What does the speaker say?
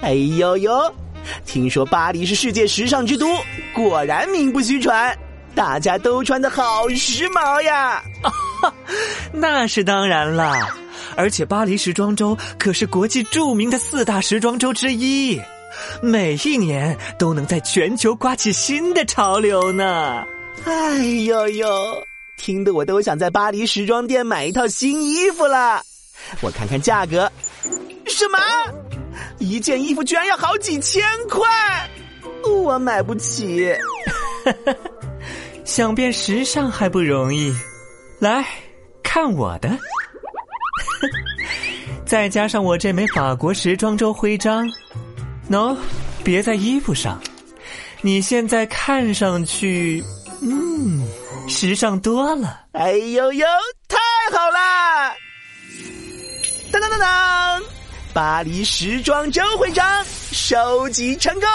哎呦呦，听说巴黎是世界时尚之都，果然名不虚传。大家都穿的好时髦呀！那是当然啦，而且巴黎时装周可是国际著名的四大时装周之一，每一年都能在全球刮起新的潮流呢。哎呦呦，听得我都想在巴黎时装店买一套新衣服了。我看看价格，什么？一件衣服居然要好几千块，我买不起。想变时尚还不容易，来看我的，再加上我这枚法国时装周徽章，喏，别在衣服上。你现在看上去，嗯，时尚多了。哎呦呦，太好啦！当当当当，巴黎时装周徽章收集成功。